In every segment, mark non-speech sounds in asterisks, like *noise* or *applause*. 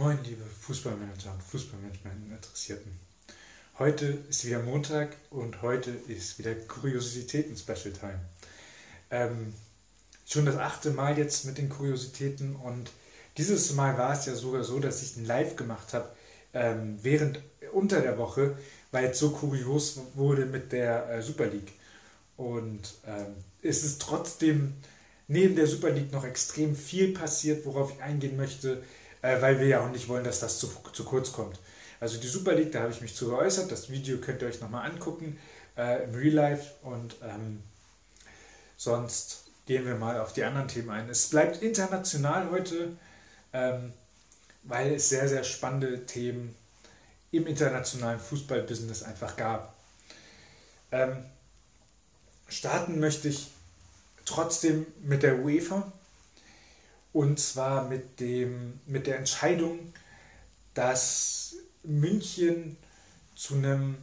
Moin, liebe Fußballmanager und Fußballmanagement-Interessierten. Heute ist wieder Montag und heute ist wieder Kuriositäten-Special-Time. Ähm, schon das achte Mal jetzt mit den Kuriositäten und dieses Mal war es ja sogar so, dass ich ein Live gemacht habe ähm, während unter der Woche, weil es so kurios wurde mit der äh, Super League. Und ähm, es ist trotzdem neben der Super League noch extrem viel passiert, worauf ich eingehen möchte äh, weil wir ja auch nicht wollen, dass das zu, zu kurz kommt. Also die Super League, da habe ich mich zu geäußert. Das Video könnt ihr euch nochmal angucken äh, im Real Life und ähm, sonst gehen wir mal auf die anderen Themen ein. Es bleibt international heute, ähm, weil es sehr, sehr spannende Themen im internationalen Fußballbusiness einfach gab. Ähm, starten möchte ich trotzdem mit der UEFA. Und zwar mit, dem, mit der Entscheidung, dass München zu einem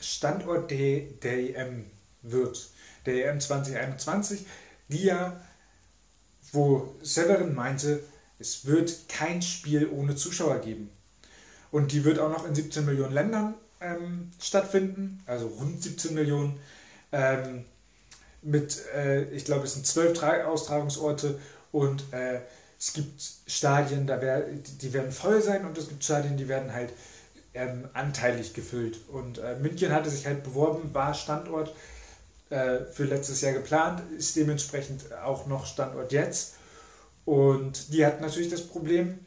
Standort der, der EM wird. Der EM 2021, die ja, wo Severin meinte, es wird kein Spiel ohne Zuschauer geben. Und die wird auch noch in 17 Millionen Ländern ähm, stattfinden, also rund 17 Millionen. Ähm, mit, äh, ich glaube, es sind zwölf Austragungsorte und äh, es gibt Stadien, da wär, die werden voll sein und es gibt Stadien, die werden halt ähm, anteilig gefüllt. Und äh, München hatte sich halt beworben, war Standort äh, für letztes Jahr geplant, ist dementsprechend auch noch Standort jetzt. Und die hatten natürlich das Problem,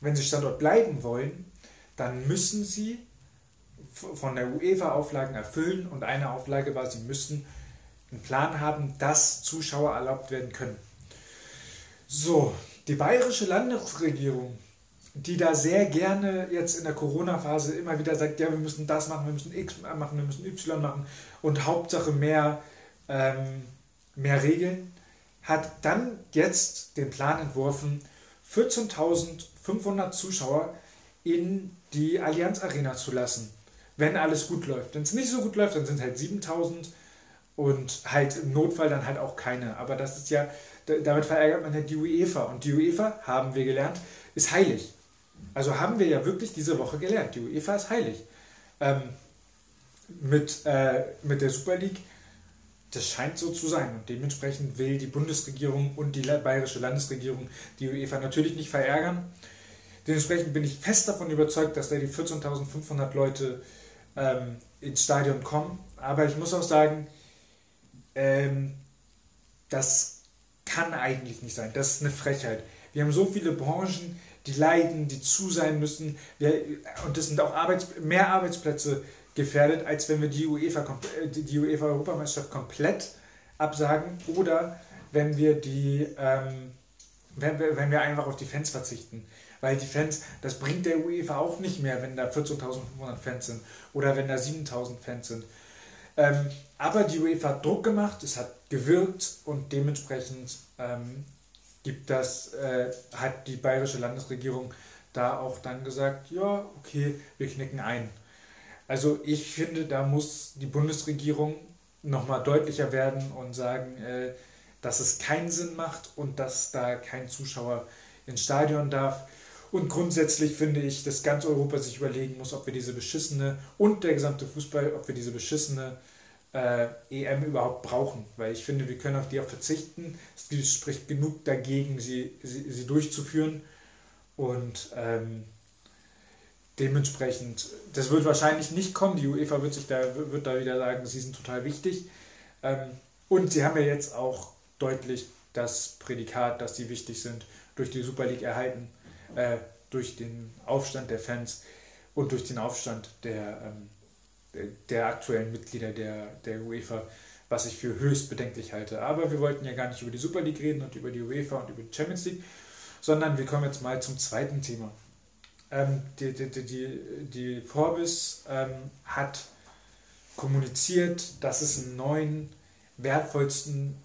wenn sie Standort bleiben wollen, dann müssen sie von der UEFA Auflagen erfüllen und eine Auflage war, sie müssen einen Plan haben, dass Zuschauer erlaubt werden können. So, die bayerische Landesregierung, die da sehr gerne jetzt in der Corona-Phase immer wieder sagt, ja, wir müssen das machen, wir müssen X machen, wir müssen Y machen und Hauptsache mehr, ähm, mehr Regeln, hat dann jetzt den Plan entworfen, 14.500 Zuschauer in die Allianz Arena zu lassen, wenn alles gut läuft. Wenn es nicht so gut läuft, dann sind halt 7.000 und halt im Notfall dann halt auch keine. Aber das ist ja damit verärgert man ja die UEFA. Und die UEFA, haben wir gelernt, ist heilig. Also haben wir ja wirklich diese Woche gelernt. Die UEFA ist heilig. Ähm, mit, äh, mit der Super League, das scheint so zu sein. Und dementsprechend will die Bundesregierung und die bayerische Landesregierung die UEFA natürlich nicht verärgern. Dementsprechend bin ich fest davon überzeugt, dass da die 14.500 Leute ähm, ins Stadion kommen. Aber ich muss auch sagen, ähm, das kann eigentlich nicht sein. Das ist eine Frechheit. Wir haben so viele Branchen, die leiden, die zu sein müssen. Wir, und das sind auch Arbeits, mehr Arbeitsplätze gefährdet, als wenn wir die UEFA, äh, die UEFA Europameisterschaft komplett absagen oder wenn wir die ähm, wenn, wenn wir einfach auf die Fans verzichten. Weil die Fans, das bringt der UEFA auch nicht mehr, wenn da 14.500 Fans sind oder wenn da 7.000 Fans sind. Ähm, aber die UEFA hat Druck gemacht, es hat gewirkt und dementsprechend ähm, gibt das, äh, hat die bayerische Landesregierung da auch dann gesagt, ja, okay, wir knicken ein. Also ich finde, da muss die Bundesregierung nochmal deutlicher werden und sagen, äh, dass es keinen Sinn macht und dass da kein Zuschauer ins Stadion darf. Und grundsätzlich finde ich, dass ganz Europa sich überlegen muss, ob wir diese beschissene und der gesamte Fußball, ob wir diese beschissene äh, EM überhaupt brauchen. Weil ich finde, wir können auf die auch verzichten. Es spricht genug dagegen, sie, sie, sie durchzuführen. Und ähm, dementsprechend, das wird wahrscheinlich nicht kommen. Die UEFA wird sich da, wird da wieder sagen, sie sind total wichtig. Ähm, und sie haben ja jetzt auch deutlich das Prädikat, dass sie wichtig sind, durch die Super League erhalten, äh, durch den Aufstand der Fans und durch den Aufstand der, ähm, der aktuellen Mitglieder der, der UEFA, was ich für höchst bedenklich halte. Aber wir wollten ja gar nicht über die Super League reden und über die UEFA und über die Champions League, sondern wir kommen jetzt mal zum zweiten Thema. Ähm, die, die, die, die Forbes ähm, hat kommuniziert, dass es einen neuen, wertvollsten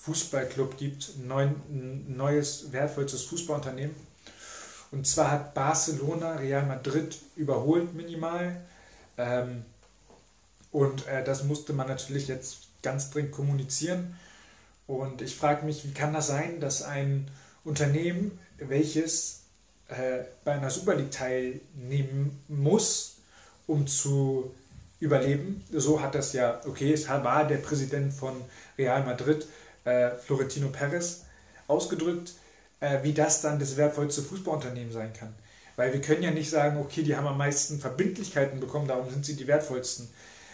Fußballclub gibt, ein, neues, wertvollstes Fußballunternehmen. Und zwar hat Barcelona Real Madrid überholt minimal. Ähm, und äh, das musste man natürlich jetzt ganz dringend kommunizieren. Und ich frage mich, wie kann das sein, dass ein Unternehmen, welches äh, bei einer Super League teilnehmen muss, um zu überleben. So hat das ja, okay, es war der Präsident von Real Madrid, äh, Florentino Perez, ausgedrückt, äh, wie das dann das wertvollste Fußballunternehmen sein kann. Weil wir können ja nicht sagen, okay, die haben am meisten Verbindlichkeiten bekommen, darum sind sie die wertvollsten.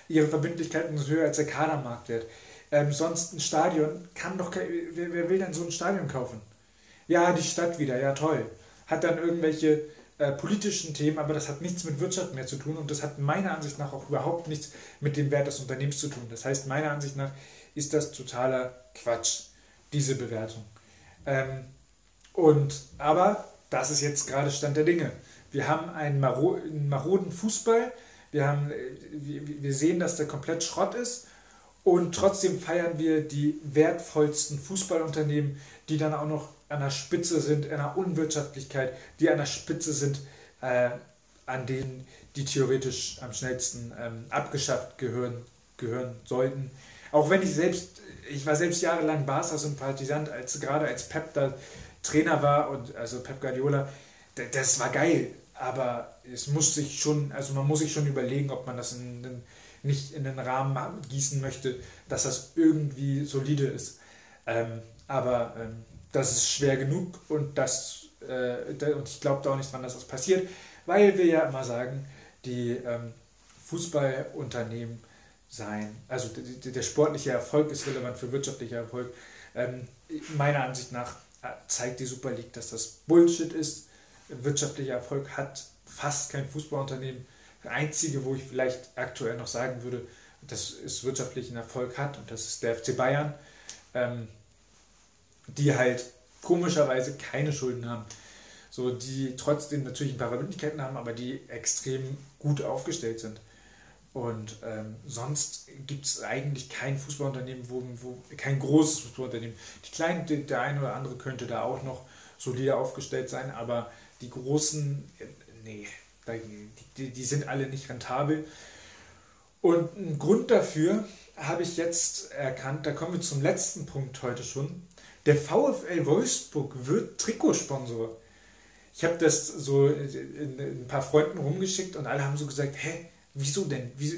Ihre Verbindlichkeiten sind höher als der Kadermarktwert. Ähm, sonst ein Stadion kann doch, wer, wer will denn so ein Stadion kaufen? Ja, die Stadt wieder, ja toll. Hat dann irgendwelche äh, politischen Themen, aber das hat nichts mit Wirtschaft mehr zu tun und das hat meiner Ansicht nach auch überhaupt nichts mit dem Wert des Unternehmens zu tun. Das heißt, meiner Ansicht nach ist das totaler Quatsch, diese Bewertung. Ähm, und, aber das ist jetzt gerade Stand der Dinge. Wir haben einen, Maro einen maroden Fußball, wir, haben, äh, wir sehen, dass der komplett Schrott ist und trotzdem feiern wir die wertvollsten Fußballunternehmen, die dann auch noch an der Spitze sind, in der Unwirtschaftlichkeit, die an der Spitze sind, äh, an denen die theoretisch am schnellsten ähm, abgeschafft gehören, gehören sollten. Auch wenn ich selbst, ich war selbst jahrelang Barca-Sympathisant, als, gerade als Pep da Trainer war und also Pep Guardiola, das war geil, aber es muss sich schon, also man muss sich schon überlegen, ob man das in, in, nicht in den Rahmen gießen möchte, dass das irgendwie solide ist. Ähm, aber ähm, das ist schwer genug und, das, äh, und ich glaube da auch nicht dran, dass das passiert, weil wir ja immer sagen, die ähm, Fußballunternehmen sein, also der, sportliche Erfolg ist relevant für wirtschaftlicher Erfolg. Ähm, meiner Ansicht nach zeigt die Super League, dass das Bullshit ist. Wirtschaftlicher Erfolg hat fast kein Fußballunternehmen. Das einzige, wo ich vielleicht aktuell noch sagen würde, dass es wirtschaftlichen Erfolg hat, und das ist der FC Bayern. Ähm, die halt komischerweise keine Schulden haben. So, die trotzdem natürlich ein paar Verbindlichkeiten haben, aber die extrem gut aufgestellt sind. Und ähm, sonst gibt es eigentlich kein Fußballunternehmen, wo, wo kein großes Fußballunternehmen. Die kleinen, der eine oder andere könnte da auch noch solide aufgestellt sein, aber die großen, äh, nee, die, die sind alle nicht rentabel. Und ein Grund dafür habe ich jetzt erkannt, da kommen wir zum letzten Punkt heute schon. Der VfL Wolfsburg wird Trikotsponsor. Ich habe das so in, ein paar Freunden rumgeschickt und alle haben so gesagt, hä, wieso denn? Wieso,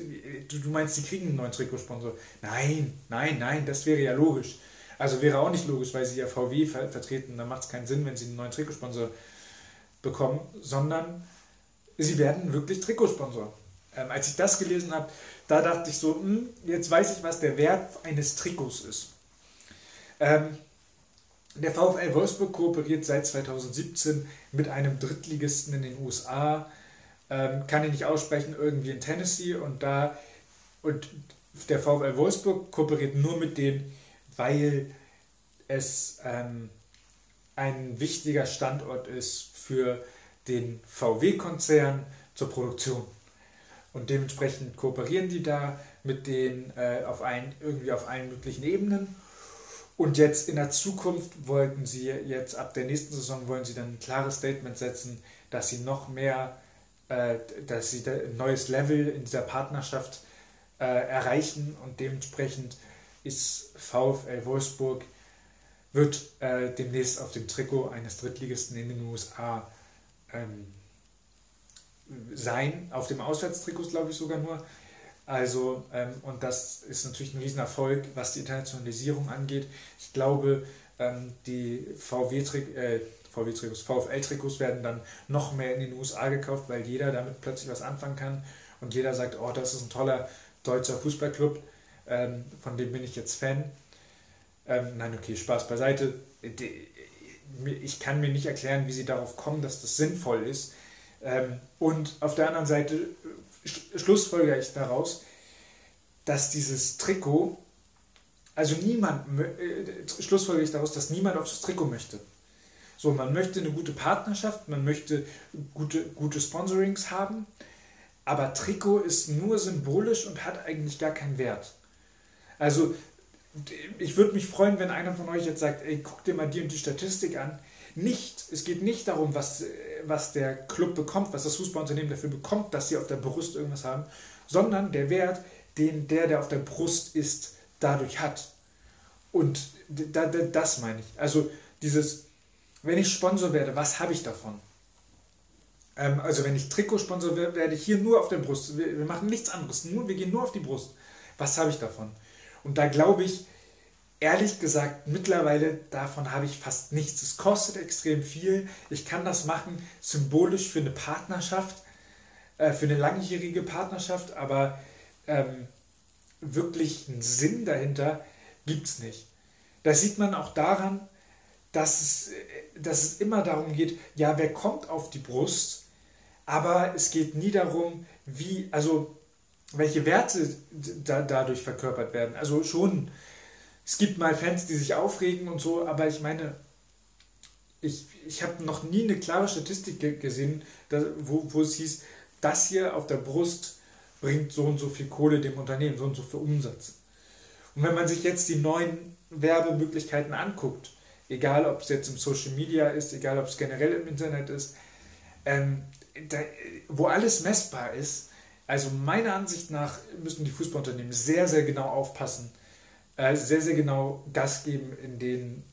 du, meinst, die kriegen einen neuen Trikotsponsor? Nein, nein, nein, das wäre ja logisch. Also wäre auch nicht logisch, weil sie ja VW ver vertreten, dann macht es keinen Sinn, wenn sie einen neuen Trikotsponsor bekommen, sondern sie werden wirklich Trikotsponsor. Ähm, als ich das gelesen habe, da dachte ich so, hm, jetzt weiß ich, was der Wert eines Trikots ist. Ähm, der VfL Wolfsburg kooperiert seit 2017 mit einem Drittligisten in den USA, ähm, kann ich nicht aussprechen, irgendwie in Tennessee und da und der VfL Wolfsburg kooperiert nur mit denen, weil es ähm, ein wichtiger Standort ist für den VW-Konzern zur Produktion. Und dementsprechend kooperieren die da mit denen äh, auf ein, irgendwie auf allen möglichen Ebenen und jetzt in der Zukunft wollten sie jetzt ab der nächsten Saison wollen sie dann ein klares Statement setzen, dass sie noch mehr, äh, dass sie ein neues Level in dieser Partnerschaft äh, erreichen und dementsprechend ist VfL Wolfsburg wird äh, demnächst auf dem Trikot eines Drittligisten in den USA ähm, sein, auf dem Auswärtstrikot glaube ich sogar nur. Also, ähm, und das ist natürlich ein Riesenerfolg, was die Internationalisierung angeht. Ich glaube, ähm, die VW-Trikots, äh, VW VfL-Trikots werden dann noch mehr in den USA gekauft, weil jeder damit plötzlich was anfangen kann und jeder sagt, oh, das ist ein toller deutscher Fußballclub, ähm, von dem bin ich jetzt Fan. Ähm, nein, okay, Spaß beiseite. Ich kann mir nicht erklären, wie sie darauf kommen, dass das sinnvoll ist. Ähm, und auf der anderen Seite schlussfolgere ich daraus, dass dieses Trikot, also niemand, äh, schlussfolgere ich daraus, dass niemand auf das Trikot möchte. So, man möchte eine gute Partnerschaft, man möchte gute, gute Sponsorings haben, aber Trikot ist nur symbolisch und hat eigentlich gar keinen Wert. Also, ich würde mich freuen, wenn einer von euch jetzt sagt, ey, guck dir mal die und die Statistik an. Nicht, es geht nicht darum, was was der Club bekommt, was das Fußballunternehmen dafür bekommt, dass sie auf der Brust irgendwas haben, sondern der Wert, den der, der auf der Brust ist, dadurch hat. Und das meine ich. Also dieses, wenn ich Sponsor werde, was habe ich davon? Ähm, also wenn ich Trikotsponsor werde, werde ich hier nur auf der Brust. Wir, wir machen nichts anderes. Nur, wir gehen nur auf die Brust. Was habe ich davon? Und da glaube ich, ehrlich gesagt, mittlerweile davon habe ich fast nichts. Es kostet extrem viel. Ich kann das machen, symbolisch für eine Partnerschaft, äh, für eine langjährige Partnerschaft, aber ähm, wirklich einen Sinn dahinter gibt es nicht. Das sieht man auch daran, dass es, dass es immer darum geht, ja, wer kommt auf die Brust, aber es geht nie darum, wie, also welche Werte da, dadurch verkörpert werden. Also schon, es gibt mal Fans, die sich aufregen und so, aber ich meine, ich, ich habe noch nie eine klare Statistik gesehen, da, wo, wo es hieß, das hier auf der Brust bringt so und so viel Kohle dem Unternehmen, so und so viel Umsatz. Und wenn man sich jetzt die neuen Werbemöglichkeiten anguckt, egal ob es jetzt im Social Media ist, egal ob es generell im Internet ist, ähm, da, wo alles messbar ist, also meiner Ansicht nach müssen die Fußballunternehmen sehr, sehr genau aufpassen, äh, sehr, sehr genau Gas geben in den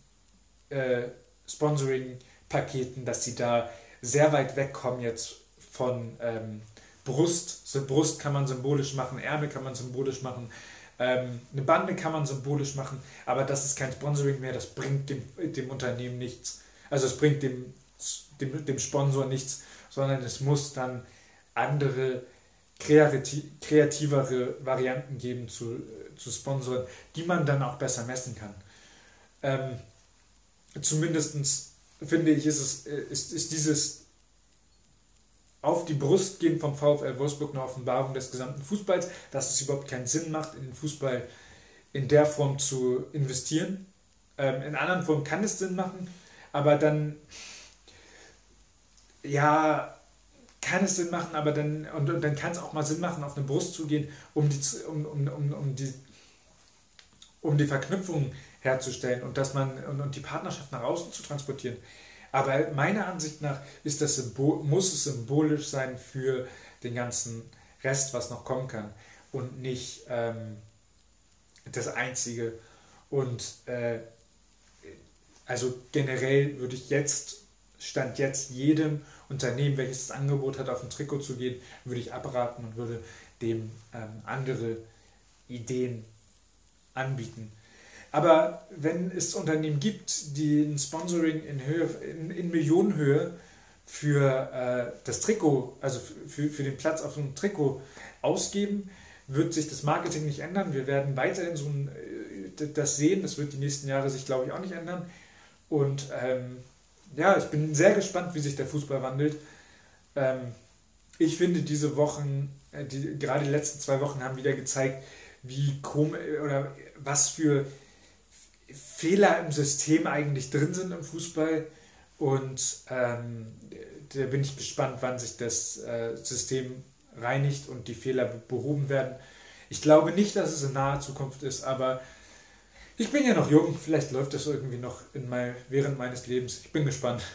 äh, Sponsoring-Paketen, dass sie da sehr weit wegkommen jetzt von ähm, Brust. So Brust kann man symbolisch machen, Ärmel kann man symbolisch machen, ähm, eine Bande kann man symbolisch machen, aber das ist kein Sponsoring mehr, das bringt dem, dem Unternehmen nichts. Also es bringt dem, dem, dem Sponsor nichts, sondern es muss dann andere kreativere Varianten geben zu, zu sponsoren, die man dann auch besser messen kann. Ähm, Zumindest finde ich, ist, es, ist, ist dieses auf die Brust gehen vom VfL Wolfsburg eine Offenbarung des gesamten Fußballs, dass es überhaupt keinen Sinn macht, in den Fußball in der Form zu investieren. Ähm, in anderen Formen kann es Sinn machen, aber dann, ja, kann es Sinn machen, aber dann, und, und dann kann es auch mal Sinn machen, auf eine Brust zu gehen, um die, um, um, um, um die, um die Verknüpfung herzustellen und, dass man, und, und die Partnerschaft nach außen zu transportieren. Aber meiner Ansicht nach ist das Symbol, muss es symbolisch sein für den ganzen Rest, was noch kommen kann und nicht ähm, das Einzige. Und äh, also generell würde ich jetzt, Stand jetzt jedem Unternehmen, welches das Angebot hat, auf ein Trikot zu gehen, würde ich abraten und würde dem ähm, andere Ideen anbieten. Aber wenn es Unternehmen gibt, die ein Sponsoring in, Höhe, in, in Millionenhöhe für äh, das Trikot, also für, für den Platz auf einem Trikot ausgeben, wird sich das Marketing nicht ändern. Wir werden weiterhin so ein, äh, das sehen. Das wird die nächsten Jahre sich, glaube ich, auch nicht ändern. Und ähm, ja, ich bin sehr gespannt, wie sich der Fußball wandelt. Ähm, ich finde, diese Wochen, äh, die, gerade die letzten zwei Wochen haben wieder gezeigt, wie komisch oder was für Fehler im System eigentlich drin sind im Fußball. Und ähm, da bin ich gespannt, wann sich das äh, System reinigt und die Fehler behoben werden. Ich glaube nicht, dass es in naher Zukunft ist, aber ich bin ja noch jung. Vielleicht läuft das irgendwie noch in mein, während meines Lebens. Ich bin gespannt. *laughs*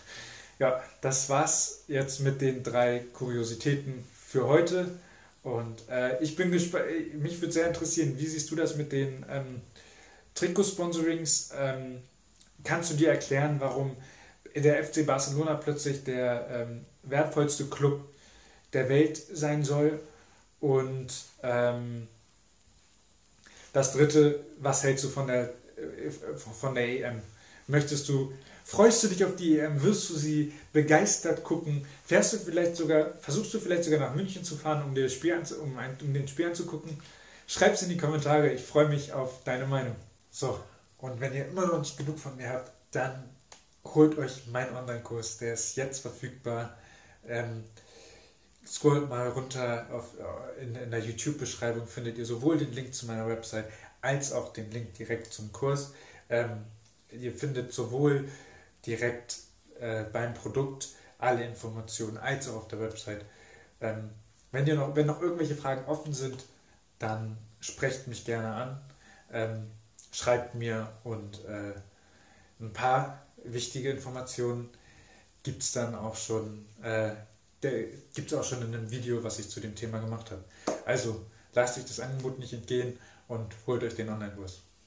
Ja, das war's jetzt mit den drei Kuriositäten für heute. Und äh, ich bin gespannt. Mich würde sehr interessieren, wie siehst du das mit den ähm, Trikotsponsorings. Ähm, kannst du dir erklären, warum der FC Barcelona plötzlich der ähm, wertvollste Club der Welt sein soll? Und ähm, das dritte, was hältst du von der, äh, von der EM? Möchtest du, freust du dich auf die EM? Wirst du sie begeistert gucken? Fährst du vielleicht sogar, versuchst du vielleicht sogar nach München zu fahren, um, dir das Spiel um, ein, um den Spiel anzugucken? Schreib es in die Kommentare, ich freue mich auf deine Meinung. So, und wenn ihr immer noch nicht genug von mir habt, dann holt euch meinen Online-Kurs, der ist jetzt verfügbar. Ähm, scrollt mal runter auf, äh, in, in der YouTube-Beschreibung, findet ihr sowohl den Link zu meiner Website als auch den Link direkt zum Kurs. Ähm, ihr findet sowohl direkt äh, beim Produkt alle Informationen als auch auf der Website. Ähm, wenn, ihr noch, wenn noch irgendwelche Fragen offen sind, dann sprecht mich gerne an. Ähm, schreibt mir und äh, ein paar wichtige Informationen gibt es dann auch schon, äh, gibt auch schon in einem Video, was ich zu dem Thema gemacht habe. Also lasst euch das Angebot nicht entgehen und holt euch den Online-Kurs.